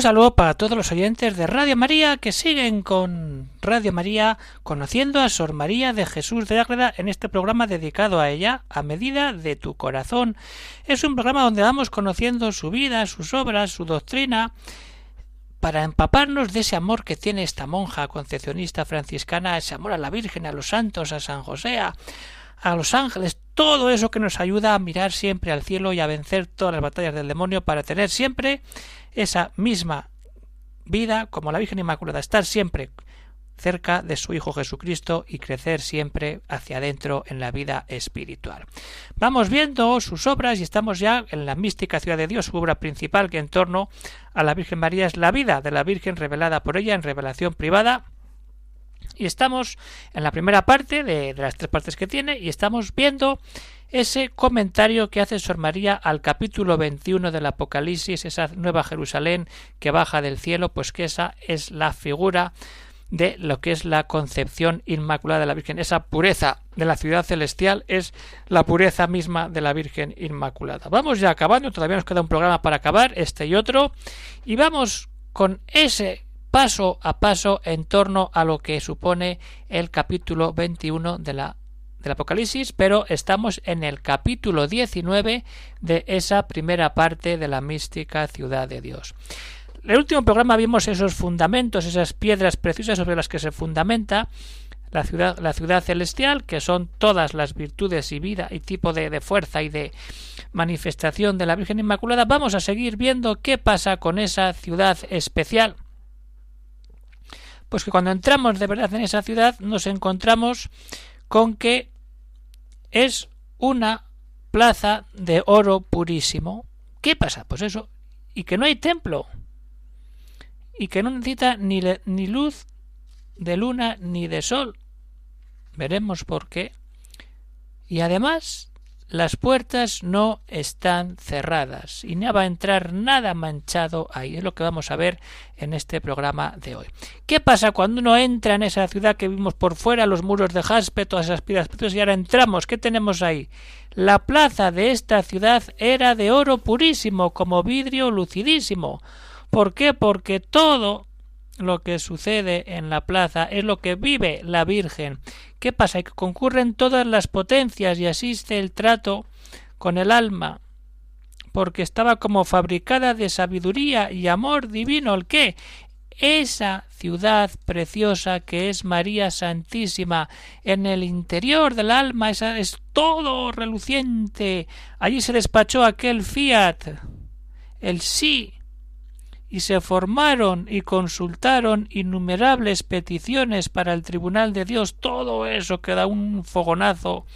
Un saludo para todos los oyentes de Radio María que siguen con Radio María conociendo a Sor María de Jesús de Ágreda en este programa dedicado a ella a medida de tu corazón. Es un programa donde vamos conociendo su vida, sus obras, su doctrina, para empaparnos de ese amor que tiene esta monja concepcionista franciscana, ese amor a la Virgen, a los santos, a San José, a, a los ángeles, todo eso que nos ayuda a mirar siempre al cielo y a vencer todas las batallas del demonio para tener siempre esa misma vida como la Virgen Inmaculada, estar siempre cerca de su Hijo Jesucristo y crecer siempre hacia adentro en la vida espiritual. Vamos viendo sus obras y estamos ya en la mística ciudad de Dios, su obra principal que en torno a la Virgen María es la vida de la Virgen revelada por ella en revelación privada. Y estamos en la primera parte de, de las tres partes que tiene y estamos viendo ese comentario que hace Sor María al capítulo 21 del Apocalipsis, esa nueva Jerusalén que baja del cielo, pues que esa es la figura de lo que es la concepción inmaculada de la Virgen. Esa pureza de la ciudad celestial es la pureza misma de la Virgen Inmaculada. Vamos ya acabando, todavía nos queda un programa para acabar, este y otro, y vamos con ese paso a paso en torno a lo que supone el capítulo 21 de la del Apocalipsis, pero estamos en el capítulo 19 de esa primera parte de la mística ciudad de Dios. En el último programa vimos esos fundamentos, esas piedras preciosas sobre las que se fundamenta la ciudad, la ciudad celestial, que son todas las virtudes y vida y tipo de fuerza y de manifestación de la Virgen Inmaculada. Vamos a seguir viendo qué pasa con esa ciudad especial. Pues que cuando entramos de verdad en esa ciudad nos encontramos con que es una plaza de oro purísimo. ¿Qué pasa? Pues eso, y que no hay templo, y que no necesita ni, ni luz de luna ni de sol. Veremos por qué. Y además las puertas no están cerradas y no va a entrar nada manchado ahí. Es lo que vamos a ver en este programa de hoy. ¿Qué pasa cuando uno entra en esa ciudad que vimos por fuera, los muros de jaspe, todas esas piedras y ahora entramos? ¿Qué tenemos ahí? La plaza de esta ciudad era de oro purísimo, como vidrio lucidísimo. ¿Por qué? Porque todo lo que sucede en la plaza es lo que vive la Virgen. ¿Qué pasa? Que concurren todas las potencias y asiste el trato con el alma, porque estaba como fabricada de sabiduría y amor divino. ¿El qué? Esa ciudad preciosa que es María Santísima, en el interior del alma, esa es todo reluciente. Allí se despachó aquel fiat, el sí y se formaron y consultaron innumerables peticiones para el tribunal de Dios, todo eso que da un fogonazo,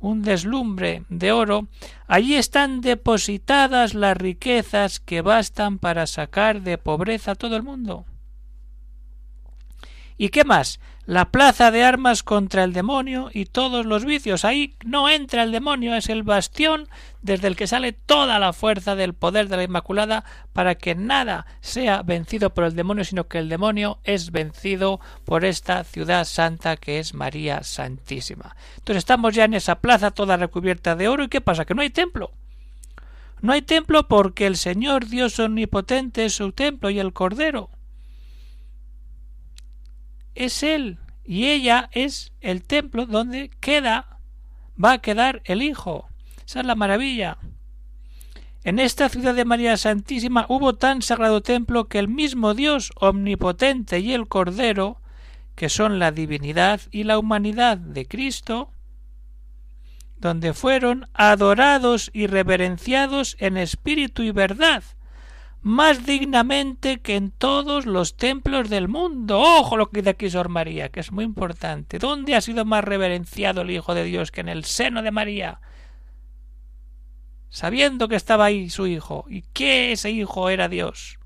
un deslumbre de oro, allí están depositadas las riquezas que bastan para sacar de pobreza a todo el mundo. ¿Y qué más? La plaza de armas contra el demonio y todos los vicios. Ahí no entra el demonio, es el bastión desde el que sale toda la fuerza del poder de la Inmaculada para que nada sea vencido por el demonio, sino que el demonio es vencido por esta ciudad santa que es María Santísima. Entonces estamos ya en esa plaza toda recubierta de oro y ¿qué pasa? Que no hay templo. No hay templo porque el Señor Dios omnipotente es su templo y el Cordero es Él y ella es el templo donde queda, va a quedar el Hijo. Esa es la maravilla. En esta ciudad de María Santísima hubo tan sagrado templo que el mismo Dios omnipotente y el Cordero, que son la divinidad y la humanidad de Cristo, donde fueron adorados y reverenciados en espíritu y verdad, más dignamente que en todos los templos del mundo. Ojo lo que dice aquí Sor María, que es muy importante. ¿Dónde ha sido más reverenciado el Hijo de Dios que en el seno de María? Sabiendo que estaba ahí su Hijo y que ese Hijo era Dios.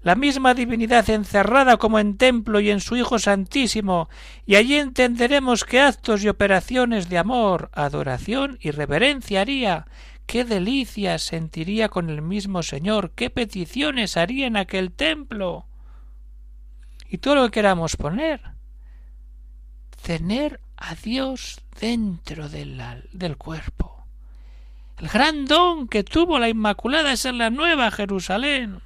la misma divinidad encerrada como en templo y en su Hijo Santísimo, y allí entenderemos qué actos y operaciones de amor, adoración y reverencia haría, qué delicias sentiría con el mismo Señor, qué peticiones haría en aquel templo. Y todo lo que queramos poner. Tener a Dios dentro del, del cuerpo. El gran don que tuvo la Inmaculada es en la Nueva Jerusalén.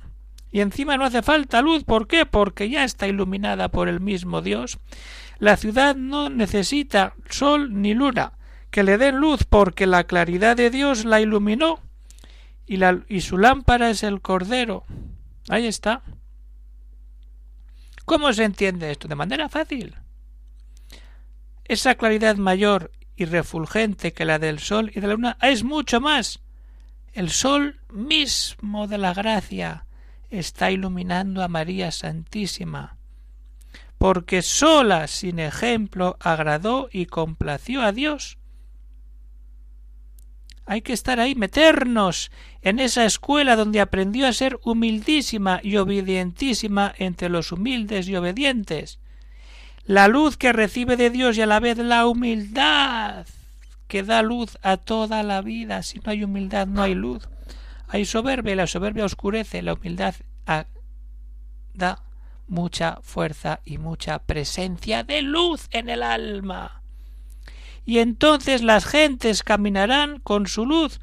Y encima no hace falta luz. ¿Por qué? Porque ya está iluminada por el mismo Dios. La ciudad no necesita sol ni luna que le den luz porque la claridad de Dios la iluminó y, la, y su lámpara es el Cordero. Ahí está. ¿Cómo se entiende esto? De manera fácil. Esa claridad mayor y refulgente que la del sol y de la luna es mucho más. El sol mismo de la gracia está iluminando a María Santísima, porque sola, sin ejemplo, agradó y complació a Dios. Hay que estar ahí, meternos en esa escuela donde aprendió a ser humildísima y obedientísima entre los humildes y obedientes. La luz que recibe de Dios y a la vez la humildad que da luz a toda la vida. Si no hay humildad, no hay luz. Hay soberbia y la soberbia oscurece, la humildad da mucha fuerza y mucha presencia de luz en el alma. Y entonces las gentes caminarán con su luz.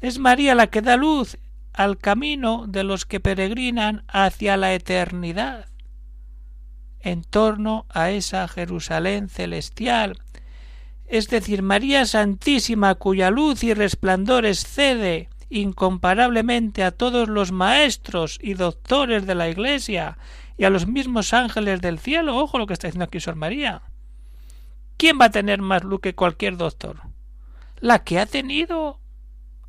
Es María la que da luz al camino de los que peregrinan hacia la eternidad, en torno a esa Jerusalén celestial, es decir, María Santísima cuya luz y resplandor excede incomparablemente a todos los maestros y doctores de la Iglesia y a los mismos ángeles del cielo. Ojo lo que está diciendo aquí Sor María. ¿Quién va a tener más luz que cualquier doctor? La que ha tenido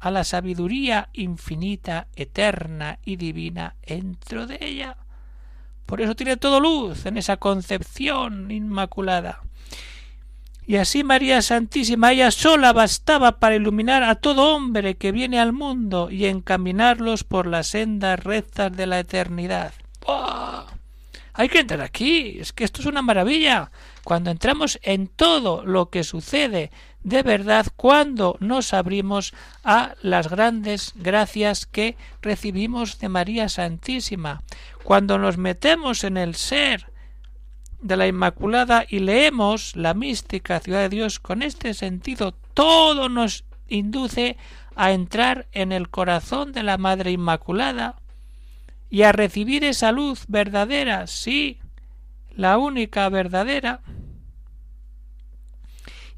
a la sabiduría infinita, eterna y divina dentro de ella. Por eso tiene todo luz en esa concepción inmaculada. Y así María Santísima, ella sola bastaba para iluminar a todo hombre que viene al mundo y encaminarlos por las sendas rectas de la eternidad. ¡Oh! Hay que entrar aquí. Es que esto es una maravilla. Cuando entramos en todo lo que sucede de verdad, cuando nos abrimos a las grandes gracias que recibimos de María Santísima, cuando nos metemos en el ser de la Inmaculada y leemos la mística ciudad de Dios con este sentido, todo nos induce a entrar en el corazón de la Madre Inmaculada y a recibir esa luz verdadera, sí, la única verdadera.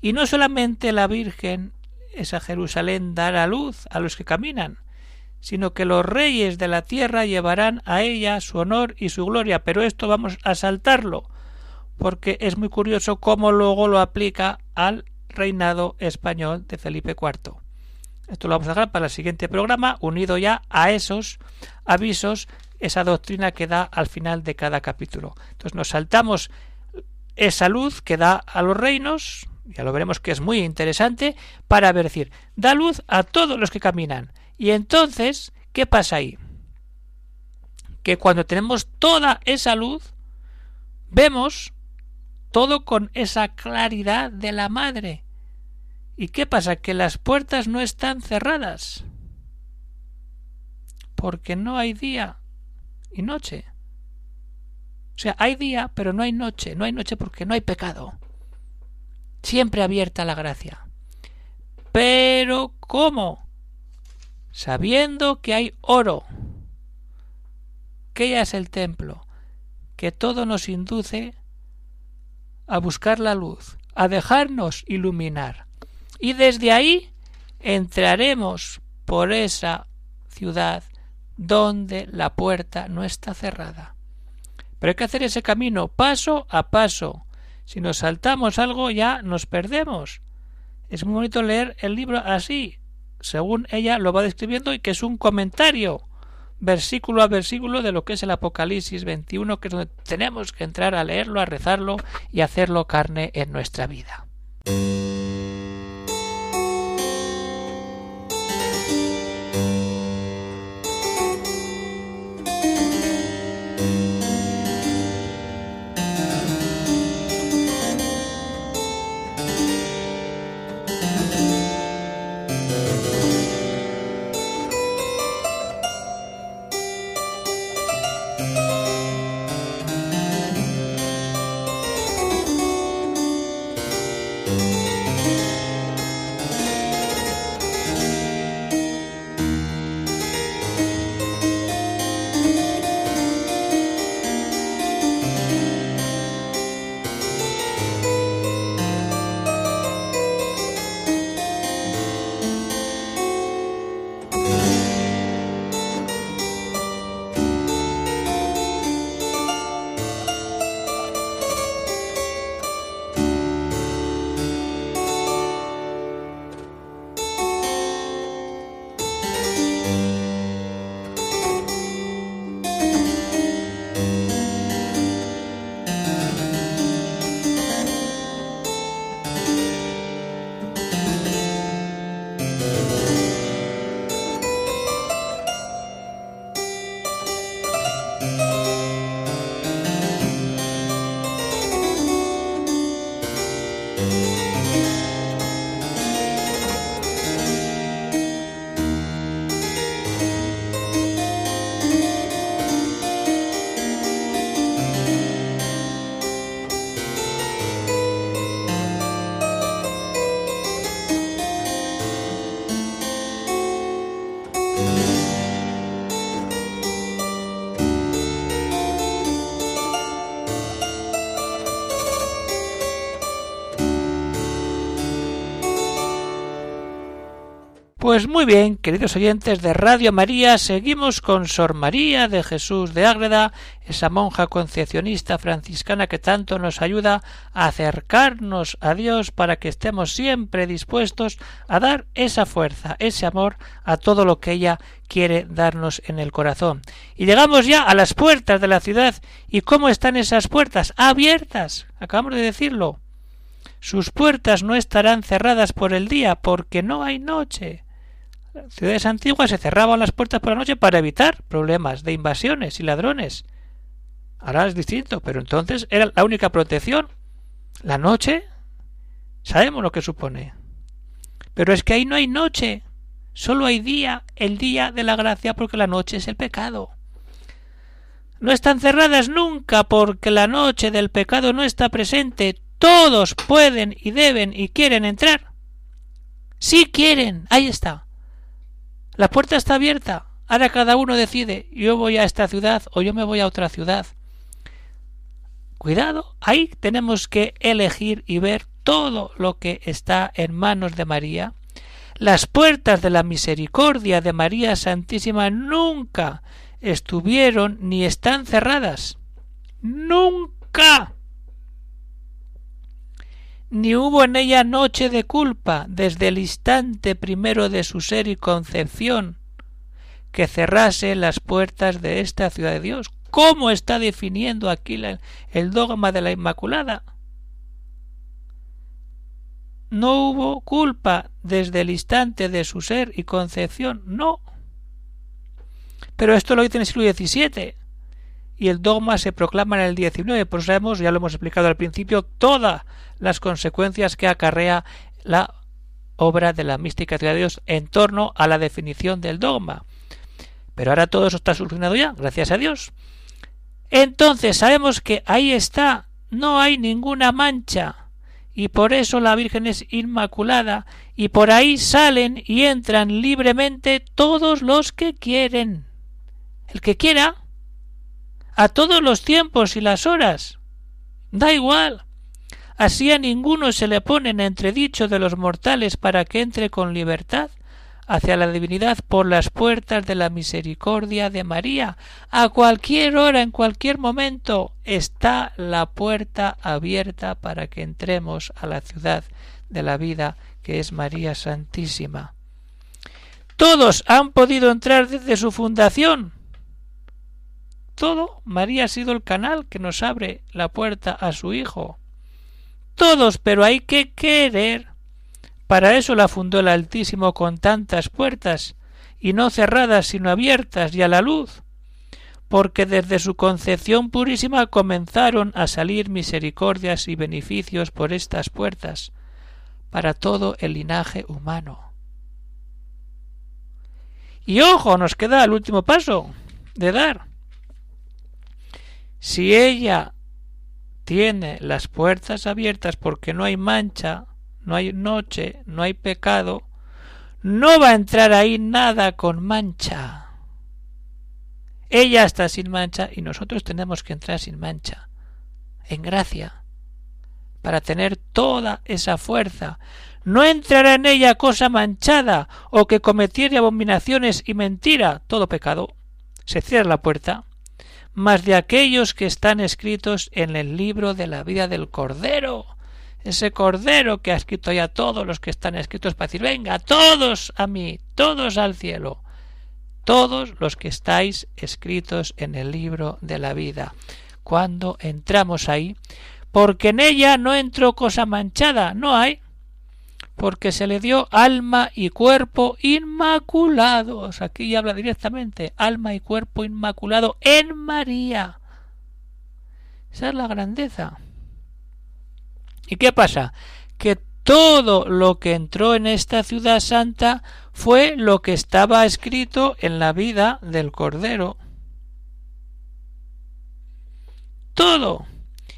Y no solamente la Virgen, esa Jerusalén, dará luz a los que caminan, sino que los reyes de la tierra llevarán a ella su honor y su gloria. Pero esto vamos a saltarlo, porque es muy curioso cómo luego lo aplica al reinado español de Felipe IV. Esto lo vamos a dejar para el siguiente programa, unido ya a esos avisos, esa doctrina que da al final de cada capítulo. Entonces nos saltamos esa luz que da a los reinos, ya lo veremos que es muy interesante, para ver decir, da luz a todos los que caminan. Y entonces, ¿qué pasa ahí? Que cuando tenemos toda esa luz, vemos todo con esa claridad de la madre. ¿Y qué pasa? Que las puertas no están cerradas. Porque no hay día y noche. O sea, hay día, pero no hay noche. No hay noche porque no hay pecado. Siempre abierta la gracia. Pero ¿cómo? Sabiendo que hay oro, que ya es el templo, que todo nos induce a buscar la luz, a dejarnos iluminar. Y desde ahí entraremos por esa ciudad donde la puerta no está cerrada. Pero hay que hacer ese camino paso a paso. Si nos saltamos algo ya nos perdemos. Es muy bonito leer el libro así, según ella lo va describiendo y que es un comentario versículo a versículo de lo que es el Apocalipsis 21, que es donde tenemos que entrar a leerlo, a rezarlo y hacerlo carne en nuestra vida. Pues muy bien, queridos oyentes de Radio María, seguimos con Sor María de Jesús de Ágreda, esa monja concepcionista franciscana que tanto nos ayuda a acercarnos a Dios para que estemos siempre dispuestos a dar esa fuerza, ese amor a todo lo que ella quiere darnos en el corazón. Y llegamos ya a las puertas de la ciudad. ¿Y cómo están esas puertas? Abiertas. Acabamos de decirlo. Sus puertas no estarán cerradas por el día porque no hay noche ciudades antiguas se cerraban las puertas por la noche para evitar problemas de invasiones y ladrones. Ahora es distinto, pero entonces era la única protección. La noche, sabemos lo que supone. Pero es que ahí no hay noche, solo hay día, el día de la gracia, porque la noche es el pecado. No están cerradas nunca porque la noche del pecado no está presente. Todos pueden y deben y quieren entrar. Si quieren, ahí está. La puerta está abierta. Ahora cada uno decide, yo voy a esta ciudad o yo me voy a otra ciudad. Cuidado, ahí tenemos que elegir y ver todo lo que está en manos de María. Las puertas de la misericordia de María Santísima nunca estuvieron ni están cerradas. Nunca ni hubo en ella noche de culpa desde el instante primero de su ser y concepción que cerrase las puertas de esta ciudad de Dios. ¿Cómo está definiendo aquí el dogma de la Inmaculada? No hubo culpa desde el instante de su ser y concepción, no. Pero esto lo dice en el siglo XVII y el dogma se proclama en el 19, pues sabemos, ya lo hemos explicado al principio, todas las consecuencias que acarrea la obra de la mística de Dios en torno a la definición del dogma. Pero ahora todo eso está solucionado ya, gracias a Dios. Entonces sabemos que ahí está, no hay ninguna mancha, y por eso la Virgen es inmaculada, y por ahí salen y entran libremente todos los que quieren. El que quiera, a todos los tiempos y las horas. Da igual. Así a ninguno se le pone en entredicho de los mortales para que entre con libertad hacia la divinidad por las puertas de la misericordia de María. A cualquier hora, en cualquier momento, está la puerta abierta para que entremos a la ciudad de la vida que es María Santísima. Todos han podido entrar desde su fundación, todo, María ha sido el canal que nos abre la puerta a su Hijo. Todos, pero hay que querer. Para eso la fundó el Altísimo con tantas puertas, y no cerradas sino abiertas y a la luz, porque desde su concepción purísima comenzaron a salir misericordias y beneficios por estas puertas, para todo el linaje humano. Y ojo, nos queda el último paso de dar si ella tiene las puertas abiertas porque no hay mancha, no hay noche, no hay pecado, no va a entrar ahí nada con mancha. Ella está sin mancha y nosotros tenemos que entrar sin mancha, en gracia, para tener toda esa fuerza. No entrará en ella cosa manchada o que cometiere abominaciones y mentira, todo pecado. Se cierra la puerta más de aquellos que están escritos en el libro de la vida del Cordero. Ese Cordero que ha escrito ya todos los que están escritos para decir, venga, todos a mí, todos al cielo, todos los que estáis escritos en el libro de la vida. Cuando entramos ahí, porque en ella no entró cosa manchada, no hay, porque se le dio alma y cuerpo inmaculados. Aquí habla directamente, alma y cuerpo inmaculado en María. Esa es la grandeza. ¿Y qué pasa? Que todo lo que entró en esta ciudad santa fue lo que estaba escrito en la vida del Cordero. Todo.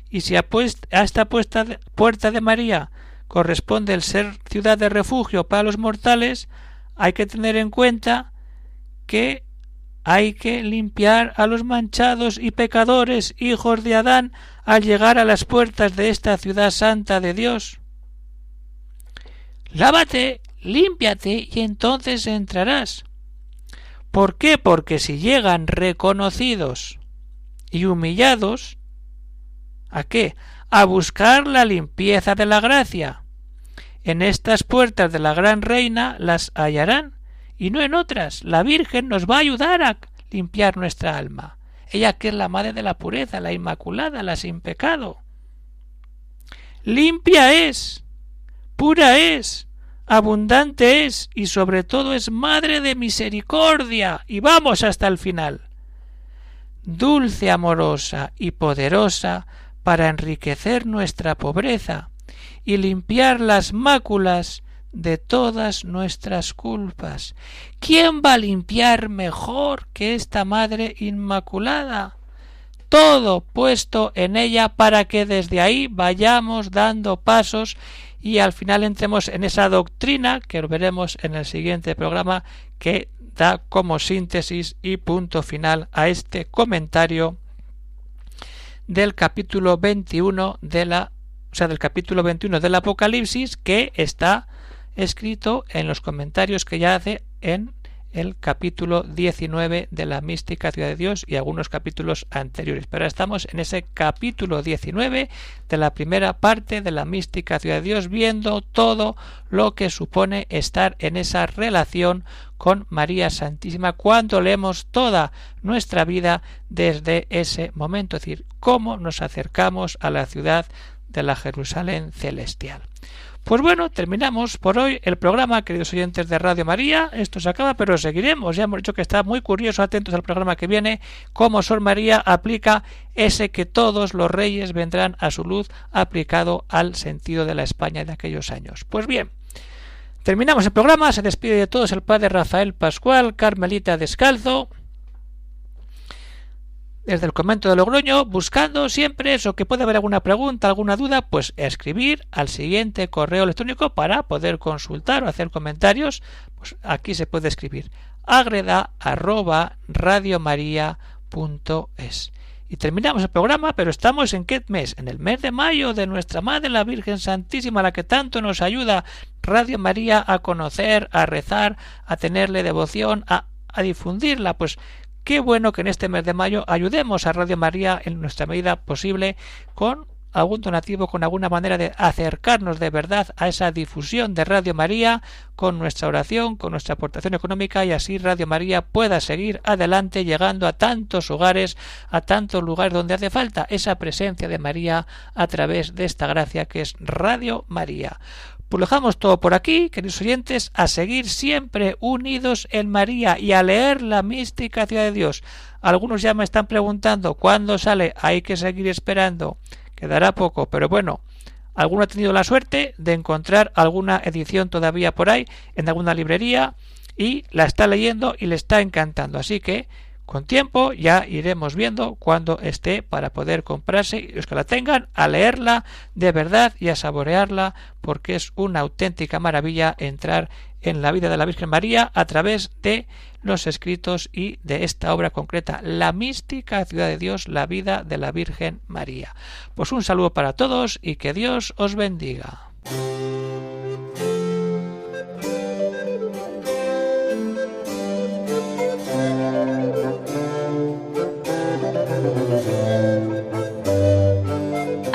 Y si a, esta puerta de María corresponde el ser ciudad de refugio para los mortales, hay que tener en cuenta que hay que limpiar a los manchados y pecadores hijos de Adán al llegar a las puertas de esta ciudad santa de Dios. Lávate, límpiate y entonces entrarás. ¿Por qué? Porque si llegan reconocidos y humillados, ¿a qué? A buscar la limpieza de la gracia. En estas puertas de la gran reina las hallarán, y no en otras. La Virgen nos va a ayudar a limpiar nuestra alma. Ella que es la madre de la pureza, la inmaculada, la sin pecado. Limpia es, pura es, abundante es y sobre todo es madre de misericordia. Y vamos hasta el final. Dulce, amorosa y poderosa para enriquecer nuestra pobreza y limpiar las máculas de todas nuestras culpas. ¿Quién va a limpiar mejor que esta Madre Inmaculada? Todo puesto en ella para que desde ahí vayamos dando pasos y al final entremos en esa doctrina que veremos en el siguiente programa que da como síntesis y punto final a este comentario del capítulo 21 de la o sea, del capítulo 21 del Apocalipsis que está escrito en los comentarios que ya hace en el capítulo 19 de la mística ciudad de Dios y algunos capítulos anteriores. Pero estamos en ese capítulo 19 de la primera parte de la mística ciudad de Dios, viendo todo lo que supone estar en esa relación con María Santísima cuando leemos toda nuestra vida desde ese momento, es decir, cómo nos acercamos a la ciudad de la Jerusalén celestial. Pues bueno, terminamos por hoy el programa, queridos oyentes de Radio María. Esto se acaba, pero seguiremos. Ya hemos dicho que está muy curioso, atentos al programa que viene, cómo Sor María aplica ese que todos los reyes vendrán a su luz aplicado al sentido de la España de aquellos años. Pues bien, terminamos el programa. Se despide de todos el padre Rafael Pascual, Carmelita Descalzo desde el comento de Logroño, buscando siempre eso, que puede haber alguna pregunta, alguna duda, pues escribir al siguiente correo electrónico para poder consultar o hacer comentarios. Pues aquí se puede escribir agreda arroba. Y terminamos el programa, pero estamos en qué mes? En el mes de mayo de nuestra Madre la Virgen Santísima, la que tanto nos ayuda Radio María a conocer, a rezar, a tenerle devoción, a, a difundirla. Pues Qué bueno que en este mes de mayo ayudemos a Radio María en nuestra medida posible con algún donativo, con alguna manera de acercarnos de verdad a esa difusión de Radio María con nuestra oración, con nuestra aportación económica y así Radio María pueda seguir adelante llegando a tantos hogares, a tantos lugares donde hace falta esa presencia de María a través de esta gracia que es Radio María. Pues lo dejamos todo por aquí, queridos oyentes, a seguir siempre unidos en María y a leer la mística ciudad de Dios. Algunos ya me están preguntando cuándo sale, hay que seguir esperando, quedará poco, pero bueno, alguno ha tenido la suerte de encontrar alguna edición todavía por ahí en alguna librería y la está leyendo y le está encantando. Así que con tiempo ya iremos viendo cuándo esté para poder comprarse y los que la tengan a leerla de verdad y a saborearla porque es una auténtica maravilla entrar en la vida de la Virgen María a través de los escritos y de esta obra concreta, La mística ciudad de Dios, la vida de la Virgen María. Pues un saludo para todos y que Dios os bendiga.